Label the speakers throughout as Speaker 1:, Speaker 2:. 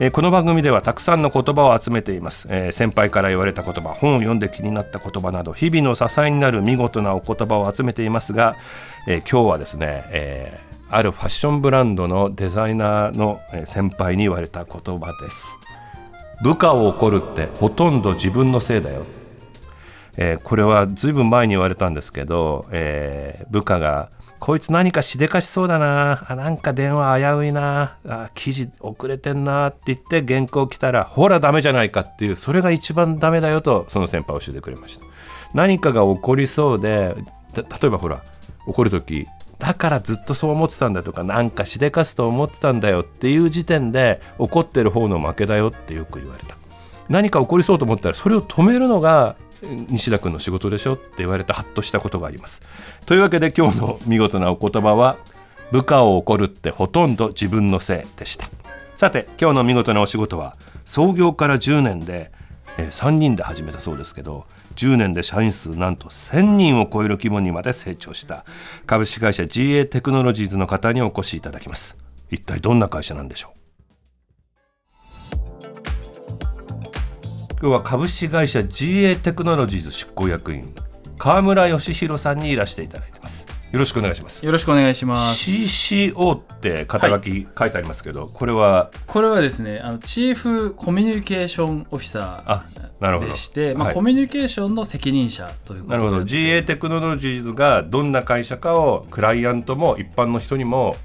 Speaker 1: えーこの番組ではたくさんの言葉を集めています、えー先輩から言われた言葉本を読んで気になった言葉など日々の支えになる見事なお言葉を集めていますが、えー今日はですね、えーあるファッションブランドのデザイナーのえ先輩に言われた言葉です。部下を怒るってほとんど自分のせいだよ。えーこれはずいぶん前に言われたんですけど、えー部下が「こいつ何かしでかしそうだな。あなんか電話危ういな。あ記事遅れてんな」って言って原稿来たら「ほらダメじゃないか」っていうそれが一番ダメだよとその先輩教えてくれました。何かが起こりそうで例えばほら怒る時だからずっとそう思ってたんだとかなんかしでかすと思ってたんだよっていう時点で怒ってる方の負けだよってよく言われた。何か起こりそうと思ったらそれを止めるのが西田君の仕事でしょって言われてハッとしたことがあります。というわけで今日の見事なお言葉は部下を怒るってほとんど自分のせいでした。さて今日の見事なお仕事は創業から10年で、えー3人で始めたそうですけど10年で社員数なんと1000人を超える規模にまで成長した。株式会社 GA テクノロジーズの方にお越しいただきます。一体どんな会社なんでしょう？今日は株式会社 GA テクノロジーズ執行役員川村義弘さんにいらしていただいてます。よろしくお願いします。
Speaker 2: よろしくお願いします。
Speaker 1: CCO って肩書き書いてありますけど、これは？
Speaker 2: これはですね、あのチーフコミュニケーションオフィサ
Speaker 1: あなるほど。
Speaker 2: ーでして、まあ
Speaker 1: はい。
Speaker 2: コミュニケーションの責任者ということで
Speaker 1: なるほど GA テクノロジーズがどんな会社かをクライアントも一般の人にも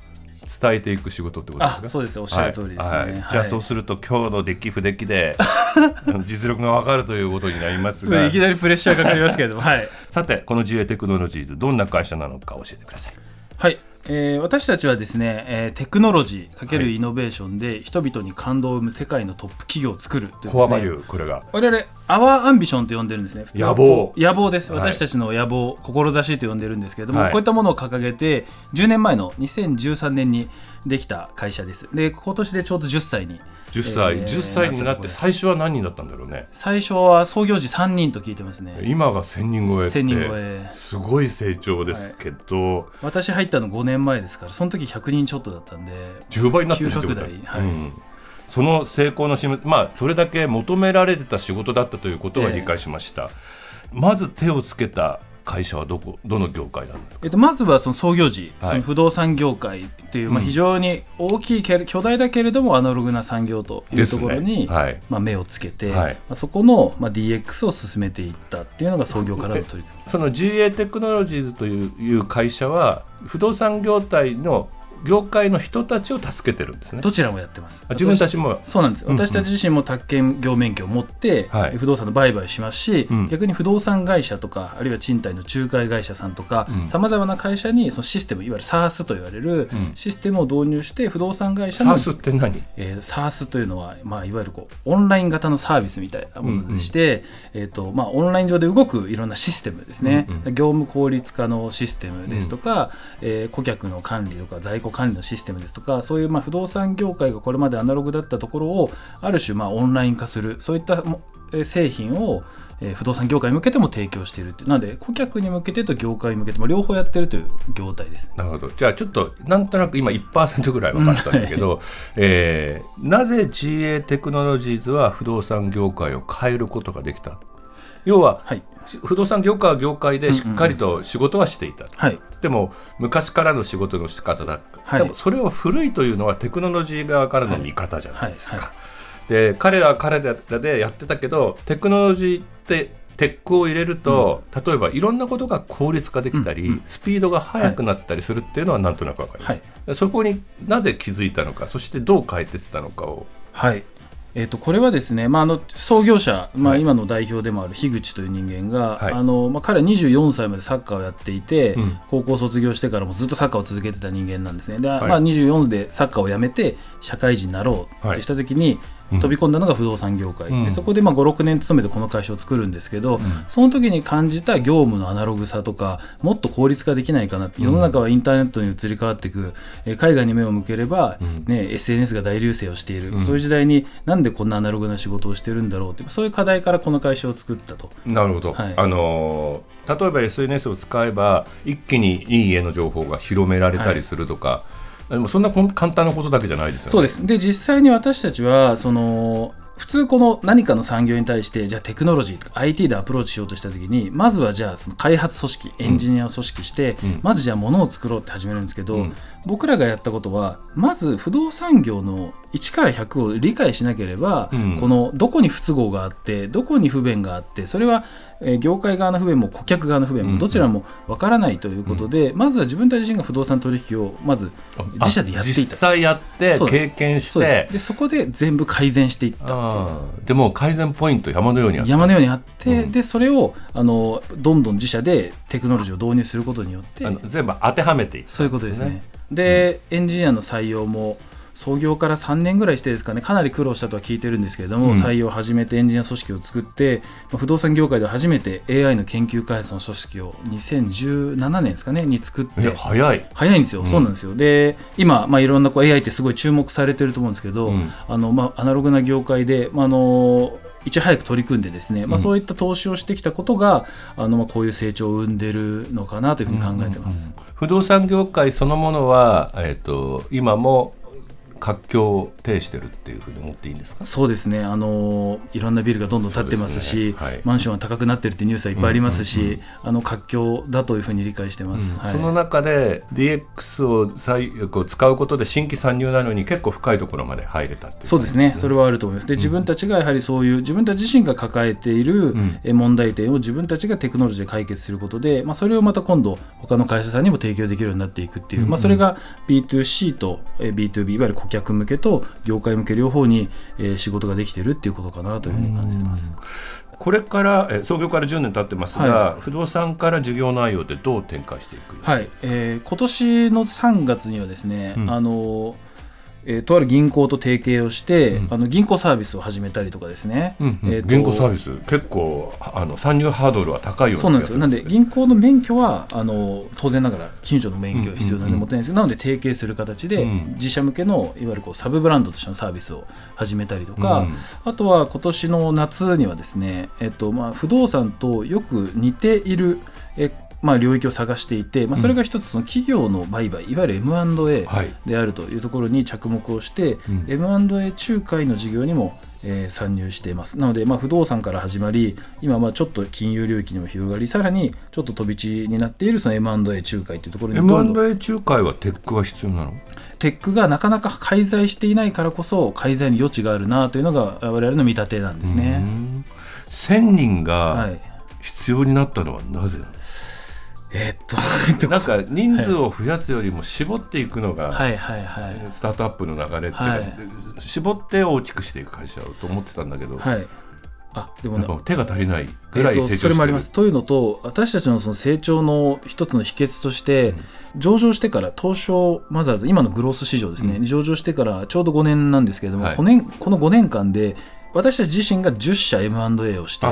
Speaker 1: 伝えていく仕事ってことですか？
Speaker 2: あそうです。おっしゃる通りですね。
Speaker 1: はい。はい。
Speaker 2: はい
Speaker 1: じゃあそうすると今日のデッキ不デッキで 実力がわかるということになりますが。
Speaker 2: いきなりプレッシャーかかりますけれども、はい。
Speaker 1: さてこの GA テクノロジーズどんな会社なのか教えてください。
Speaker 2: はい。えー私たちはですね、えーテクノロジー×イノベーションで人々に感動を生む世界のトップ企業を作るというですね。
Speaker 1: コアバリューこれが。
Speaker 2: 我々、アワーアンビションと呼んでるんですね。
Speaker 1: 野望
Speaker 2: 野望です。
Speaker 1: はい
Speaker 2: 私たちの野望、志と呼んでるんですけれども、
Speaker 1: はい
Speaker 2: こういったものを掲げて、10年前の2013年にできた会社です。で、今年でちょうど10歳に。
Speaker 1: 10歳、
Speaker 2: えー
Speaker 1: 10歳になって最初は何人だったんだろうね
Speaker 2: 最初は創業時3人と聞いてますね。
Speaker 1: 今が1000人超えって
Speaker 2: 1000人超え
Speaker 1: すごい成長ですけど、
Speaker 2: 私入ったの5年前ですから、その時100人ちょっとだったんで、
Speaker 1: 10倍になってるってことだ
Speaker 2: はい
Speaker 1: うんその成功のしむまあそれだけ求められてた仕事だったということは
Speaker 2: ええ。
Speaker 1: 理解しました、まず手をつけた会社はどこどの業界なんですか？
Speaker 2: えっと、まずはその創業時、
Speaker 1: はい。
Speaker 2: その不動産業界という、まあ、
Speaker 1: うん。
Speaker 2: 非常に大きいけれ巨大だけれどもアナログな産業というところに、
Speaker 1: ね。はい。
Speaker 2: まあ、目をつけて、
Speaker 1: はい。
Speaker 2: まあ、そこの、まあ、DX を進めていったっていうのが創業からの取り組み。
Speaker 1: その GA テクノロジーズという会社は不動産業態の業界の人たちを助けてるんですね。
Speaker 2: どちらもやってます。
Speaker 1: あ自分たちも。
Speaker 2: そうなんです、
Speaker 1: うんうん。
Speaker 2: 私たち自身も宅建業免許を持って、
Speaker 1: はい。
Speaker 2: 不動産の売買しますし、
Speaker 1: うん。
Speaker 2: 逆に不動産会社とかあるいは賃貸の仲介会社さんとか
Speaker 1: うん。
Speaker 2: さまざまな会社にそのシステムいわゆる SARS と言われる
Speaker 1: うん。
Speaker 2: システムを導入して不動産会社の
Speaker 1: SARS って何？
Speaker 2: えー、SARS というのは、まあ、いわゆるこうオンライン型のサービスみたいなものでして、えーとまあ、オンライン上で動くいろんなシステムですね、
Speaker 1: うんうん。
Speaker 2: 業務効率化のシステムですとか、えー顧客の管理とか在庫管理のシステムですとかそういうまあ不動産業界がこれまでアナログだったところをある種まあオンライン化するそういったもえー製品をえー不動産業界に向けても提供しているってなので顧客に向けてと業界に向けても両方やってるという業態です。
Speaker 1: なるほど。じゃあちょっとなんとなく今1%ぐらい分かったんだけど、えーなぜ GA テクノロジーズは不動産業界を変えることができた要は
Speaker 2: はい、
Speaker 1: 不動産業界は業界でしっかりと仕事はしていた、
Speaker 2: はい。
Speaker 1: でも昔からの仕事の仕方だった、
Speaker 2: はい。
Speaker 1: でもそれを古いというのはテクノロジー側からの見方じゃないですか、
Speaker 2: はい。はい。
Speaker 1: で彼らは彼らでやってたけどテクノロジーってテックを入れると、例えばいろんなことが効率化できたり、
Speaker 2: うんうん。
Speaker 1: スピードが速くなったりするっていうのはなんとなくわかります、そこになぜ気づいたのかそしてどう変えていったのかを
Speaker 2: はいえー、とこれはですね、まあ、あの創業者、まあ、
Speaker 1: はい。
Speaker 2: 今の代表でもある樋口という人間が、
Speaker 1: はい。
Speaker 2: あのまあ、彼は24歳までサッカーをやっていて、
Speaker 1: うん。
Speaker 2: 高校卒業してからもずっとサッカーを続けてた人間なんですね。で、
Speaker 1: い。
Speaker 2: まあ、24でサッカーをやめて社会人になろうってした時に、飛び込んだのが不動産業界、
Speaker 1: うん。
Speaker 2: でそこでまあ56年勤めてこの会社を作るんですけど、その時に感じた業務のアナログさとかもっと効率化できないかなって世の中はインターネットに移り変わっていく、えー海外に目を向ければ、ね SNS が大流星をしている、そういう時代になんでこんなアナログな仕事をしてるんだろうってそういう課題からこの会社を作ったと。
Speaker 1: なるほど、
Speaker 2: はい。
Speaker 1: あのー例えば SNS を使えば一気にいい家の情報が広められたりするとか、でもそんな簡単なことだけじゃないですよね。
Speaker 2: そうです。で実際に私たちはその普通この何かの産業に対してじゃあテクノロジーとか IT でアプローチしようとした時にまずはじゃあその開発組織エンジニアを組織して、
Speaker 1: うん。
Speaker 2: まずじゃあ物を作ろうって始めるんですけど、
Speaker 1: うん。
Speaker 2: 僕らがやったことはまず不動産業の1から100を理解しなければ、
Speaker 1: うん。
Speaker 2: このどこに不都合があってどこに不便があってそれは、えー業界側の不便も顧客側の不便
Speaker 1: うん。
Speaker 2: もどちらもわからないということで、まずは自分たち自身が不動産取引をまず自社でやっていた。
Speaker 1: 実際やって経験して。
Speaker 2: す。でそこで全部改善していった。
Speaker 1: でも改善ポイント山のようにあった
Speaker 2: 山のようにあって、
Speaker 1: うん。
Speaker 2: でそれをあのどんどん自社でテクノロジーを導入することによって
Speaker 1: 全部当てはめていったん
Speaker 2: そういうことですね。で、エンジニアの採用も創業から3年ぐらいしてですかねかなり苦労したとは聞いてるんですけれども、
Speaker 1: うん。
Speaker 2: 採用を始めてエンジニア組織を作って、まあ不動産業界では初めて AI の研究開発の組織を2017年ですかねに作って
Speaker 1: 早い。
Speaker 2: 早いんですよ、
Speaker 1: うん。
Speaker 2: そうなんですよ。で今、まあ、いろんなこう AI ってすごい注目されてると思うんですけど、
Speaker 1: うん。
Speaker 2: あのまあ、アナログな業界で、まあ、あのいち早く取り組んでですね、まあ、
Speaker 1: うん。
Speaker 2: そういった投資をしてきたことが、あのまあ、こういう成長を生んでるのかなというふうに考えてます。
Speaker 1: 不動産業界そのものは、えっと今も活況を呈してるっていうふうに思っていいんですか？
Speaker 2: そうですね、あのいろんなビルがどんどん建ってますし
Speaker 1: ね。はい。
Speaker 2: マンションは高くなってるってニュースはいっぱいありますし、あの活況だというふうに理解してます。はい。
Speaker 1: その中で DX を再こう使うことで新規参入なのに結構深いところまで入れたっていう
Speaker 2: そうですね、それはあると思います。で、自分たちがやはりそういう、自分たち自身が抱えている問題点を自分たちがテクノロジーで解決することで、まあ、それをまた今度、他の会社さんにも提供できるようになっていくっていう、まあ、それが B2C とえ B2B、いわゆる顧客向けと業界向け両方にえー仕事ができてるっていうことかなというふうに感じてます。
Speaker 1: これからえ創業から10年経ってますが、
Speaker 2: は
Speaker 1: 不動産から事業内容でどう展開していく
Speaker 2: はい、えー今年の3月にはですね、
Speaker 1: うん。
Speaker 2: あのえーとある銀行と提携をして、
Speaker 1: うん。
Speaker 2: あの銀行サービスを始めたりとかですね、
Speaker 1: うんうん。
Speaker 2: えーと
Speaker 1: 銀行サービス結構あの参入ハードルは高いよう
Speaker 2: そうなんですよ。なんで銀行の免許はあの当然ながら金所の免許が必要なので持ってないん。ですけど、なので提携する形で、
Speaker 1: うん。
Speaker 2: 自社向けのいわゆるこうサブブランドとしてのサービスを始めたりとか、
Speaker 1: うん。
Speaker 2: あとは今年の夏にはですね、えっとまあ不動産とよく似ているえまあ、領域を探していて、まあ、それが一つその企業の売買、いわゆる M&A
Speaker 1: はい。
Speaker 2: であるというところに着目をして、
Speaker 1: うん。
Speaker 2: M&A 仲介の事業にも、えー参入しています。なので、まあ、不動産から始まり今まあちょっと金融領域にも広がりさらにちょっと飛び地になっているその M&A 仲介というところに
Speaker 1: M&A 仲介はテックは必要なの？
Speaker 2: テックがなかなか介在していないからこそ介在に余地があるなというのが我々の見立てなんです
Speaker 1: う
Speaker 2: ね。
Speaker 1: ん。1000人
Speaker 2: は
Speaker 1: が
Speaker 2: い。
Speaker 1: 必要になったのはなぜなの、
Speaker 2: えーっと
Speaker 1: なんか人数を増やすよりも絞っていくのが、
Speaker 2: はいはいはい。
Speaker 1: スタートアップの流れっていうか、
Speaker 2: はい。
Speaker 1: 絞って大きくしていく会社と思ってたんだけど、
Speaker 2: はい。あでもね。
Speaker 1: 手が足りないぐらい成長してる、
Speaker 2: それもあります。というのと私たちのその成長の一つの秘訣として、上場してから東証マザーズ今のグロース市場ですね、
Speaker 1: うん。
Speaker 2: に上場してからちょうど5年なんですけれども、
Speaker 1: はい。
Speaker 2: この年この5年間で私たち自身が10社 M&A をして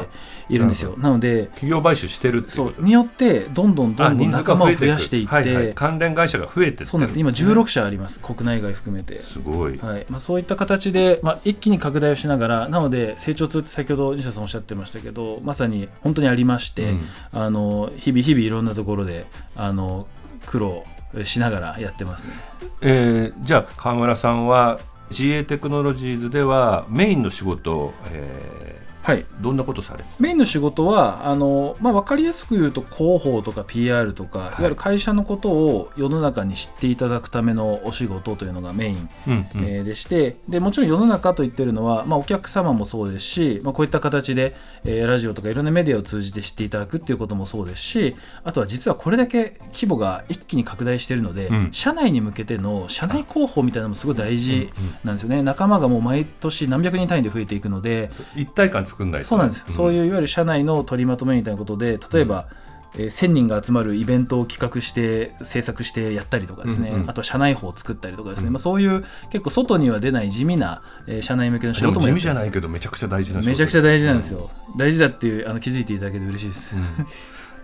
Speaker 2: いるんですよ。なので
Speaker 1: 企業買収してるっていう
Speaker 2: によってどんどんど
Speaker 1: あ
Speaker 2: んどん仲間を
Speaker 1: が増
Speaker 2: やしていって、
Speaker 1: はいはい、関連会社が増えて
Speaker 2: んです今16社あります。国内外含めて。
Speaker 1: すごい、
Speaker 2: はい。まあ、そういった形で、まあ、一気に拡大をしながらなので成長痛って先ほど西田さんおっしゃってましたけどまさに本当にありまして、
Speaker 1: うん。
Speaker 2: あの日々日々いろんなところであの苦労しながらやってますね。
Speaker 1: えーじゃあ川村さんは GA テクノロジーズではメインの仕事を、え
Speaker 2: はい。
Speaker 1: ーどんなことされて
Speaker 2: メインの仕事はあの、まあ、分かりやすく言うと広報とか PR とか、い、わゆる会社のことを世の中に知っていただくためのお仕事というのがメイン
Speaker 1: うんうん。
Speaker 2: えーでしてでもちろん世の中と言ってるのは、まあ、お客様もそうですし、まあ、こういった形で、えーラジオとかいろんなメディアを通じて知っていただくっていうこともそうですしあとは実はこれだけ規模が一気に拡大しているので、
Speaker 1: うん。
Speaker 2: 社内に向けての社内広報みたいなのもすごい大事なんですよね、仲間がもう毎年何百人単位で増えていくので
Speaker 1: 一体感作んないと。
Speaker 2: そうなんです、そう
Speaker 1: う
Speaker 2: いういわゆる社内の取りまとめみたいなことで例えば、えー1000人が集まるイベントを企画して制作してやったりとかですね、
Speaker 1: うんうん
Speaker 2: あとは社内法を作ったりとかですね、まあ、そういう結構外には出ない地味な、えー社内向けの仕事も
Speaker 1: 地味じゃないけどめちゃくちゃ大事な
Speaker 2: めちゃくちゃ大事なんですよ、大事だっていうあの気づいていただけて嬉しいです、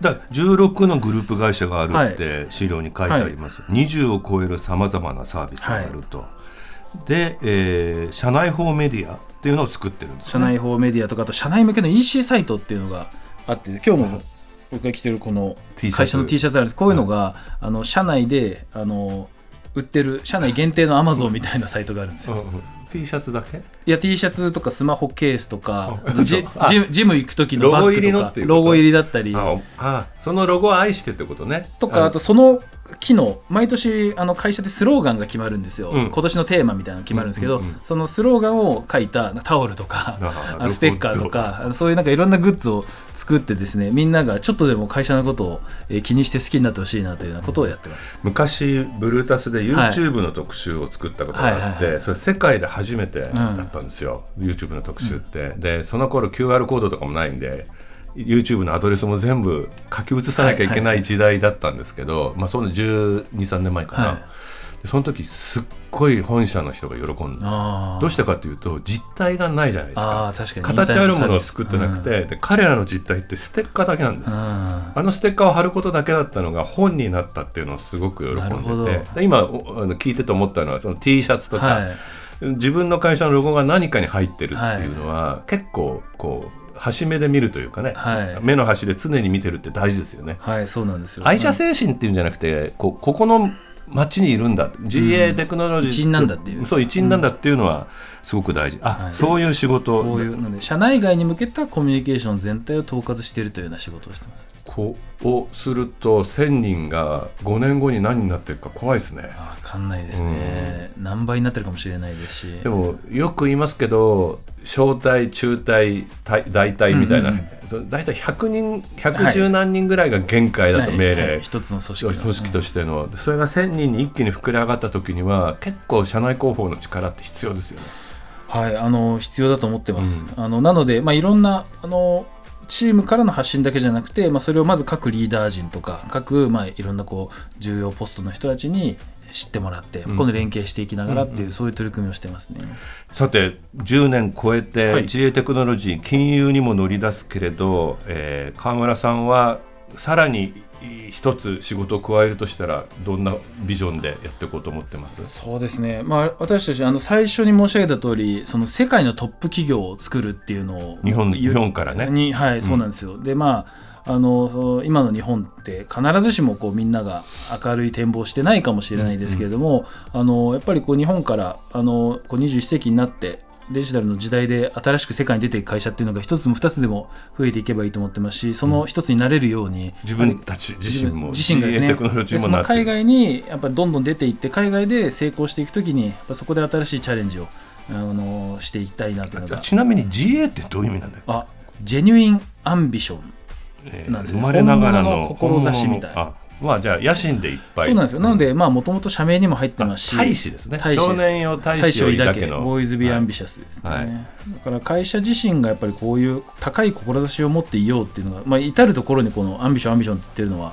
Speaker 1: だから16のグループ会社があるって資料に書いてあります、20を超えるさまざまなサービスがあると、で、えー社内法メディアっていうのを作ってるんですね。
Speaker 2: 社内法メディアとかあと社内向けの EC サイトっていうのがあって今日も僕が着てるこの会社の T シャツあるんです。こういうのが、あの社内であの売ってる社内限定のアマゾンみたいなサイトがあるんですよ、
Speaker 1: うんうん。T シャツだけ？
Speaker 2: いや T シャツとかスマホケースとか
Speaker 1: あ
Speaker 2: ジジム行く時のバッ
Speaker 1: ロゴ入り
Speaker 2: グとか
Speaker 1: のっていうこと？
Speaker 2: ロゴ入りだったり。
Speaker 1: ああそのロゴを愛してってことね。
Speaker 2: とかあとその機能毎年あの会社でスローガンが決まるんですよ、
Speaker 1: うん。
Speaker 2: 今年のテーマみたいなのが決まるんですけど、
Speaker 1: うんうんうん。
Speaker 2: そのスローガンを書いたタオルとかステッカーとかそういうなんかいろんなグッズを作ってですねみんながちょっとでも会社のことをえー気にして好きになってほしいなというようなことをやってます。
Speaker 1: 昔ブルータスで
Speaker 2: はい。
Speaker 1: YouTube の特集を作ったことがあって、
Speaker 2: はいはいはい。
Speaker 1: それ世界で初めてだったんですよ、YouTube の特集って、でその頃 QR コードとかもないんで YouTube のアドレスも全部書き写さなきゃいけない時代だったんですけど、まあその1 2 3年前かな、
Speaker 2: はい。
Speaker 1: でその時すっごい本社の人が喜んで
Speaker 2: あー。
Speaker 1: どうしたかというと実体がないじゃないですか。形あるものを作ってなくて、で彼らの実体ってステッカーだけなんです。
Speaker 2: うん。
Speaker 1: あのステッカーを貼ることだけだったのが本になったっていうのをすごく喜んでて。で今聞いてて思ったのはその T シャツとか、
Speaker 2: はい
Speaker 1: 自分の会社のロゴが何かに入ってるっていうのは、結構こう端目で見るというかね、
Speaker 2: はい。
Speaker 1: 目の端で常に見てるって大事ですよね。
Speaker 2: はいそうなんですよ。
Speaker 1: 愛社精神っていうんじゃなくてこうここの町にいるんだ。GA テクノロジー、
Speaker 2: 一員なんだっていう。
Speaker 1: そう一員なんだっていうのはすごく大事、あ、
Speaker 2: はい。
Speaker 1: そういう仕事。
Speaker 2: そういうので社内外に向けたコミュニケーション全体を統括しているというような仕事をしてます
Speaker 1: こうをすると1000人が5年後に何になってるか怖いですね。
Speaker 2: あ分かんないですね、何倍になってるかもしれないです。し
Speaker 1: でもよく言いますけど小隊中隊大大隊みたいな、
Speaker 2: うんうん。
Speaker 1: 大体100人110何人ぐらいが限界だと
Speaker 2: はい。
Speaker 1: 命令、
Speaker 2: はい。一つの組織の。
Speaker 1: 組織としての。それが1000人に一気に膨れ上がった時には結構社内広報の力って必要ですよね。
Speaker 2: はい、あの必要だと思ってます。あのなので、まあ、いろんなあのチームからの発信だけじゃなくて、まあ、それをまず各リーダー陣とか各、まあ、いろんなこう重要ポストの人たちに知ってもらって、今度連携していきながらっていう、そういう取り組みをしてますね。
Speaker 1: さて10年超えて、
Speaker 2: はい。
Speaker 1: GA テクノロジー金融にも乗り出すけれど、えー川村さんはさらに一つ仕事を加えるとしたらどんなビジョンでやっていこうと思ってます？
Speaker 2: そうですね、まあ、私たちあの最初に申し上げた通りその世界のトップ企業を作るっていうのを
Speaker 1: 日本日本からね。
Speaker 2: にはい、そうなんですよ。でまああの今の日本って必ずしもこうみんなが明るい展望してないかもしれないですけれども、あのやっぱりこう日本からあのこう21世紀になってデジタルの時代で新しく世界に出ていく会社っていうのが一つも二つでも増えていけばいいと思ってますしその一つになれるように、
Speaker 1: 自分たち自身も
Speaker 2: 自身がですねその海外にやっぱどんどん出ていって海外で成功していくときにそこで新しいチャレンジをあのしていきたいなというのが。
Speaker 1: ちなみに GA ってどういう意味なんだよ、
Speaker 2: あジェニュインアンビション
Speaker 1: えー
Speaker 2: なんですね。
Speaker 1: 生まれながらの
Speaker 2: 志みたいな
Speaker 1: まあじゃあ野心でいっぱい。
Speaker 2: そうなんですよ。なのでまあもともと社名にも入ってますし
Speaker 1: 大志ですね。少年よ大志を
Speaker 2: 抱け
Speaker 1: の。 Boys
Speaker 2: be ambi tious ですね、
Speaker 1: はい。
Speaker 2: だから会社自身がやっぱりこういう高い志を持っていようっていうのが、まあ、至る所にこの ambition ambition って言ってるのは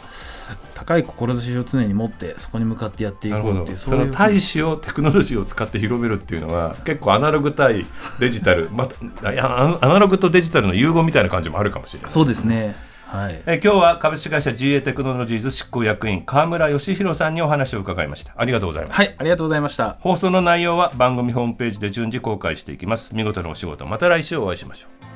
Speaker 2: 高い志を常に持ってそこに向かってやっていこうっていうそ
Speaker 1: の大志をテクノロジーを使って広めるっていうのは結構アナログ対デジタルまたいやアナログとデジタルの融合みたいな感じもあるかもしれない。
Speaker 2: そうですねはい。
Speaker 1: えー今日は株式会社 GA テクノロジーズ執行役員川村義弘さんにお話を伺いました。ありがとうございます。
Speaker 2: はいありがとうございました。
Speaker 1: 放送の内容は番組ホームページで順次公開していきます。見事なお仕事また来週お会いしましょう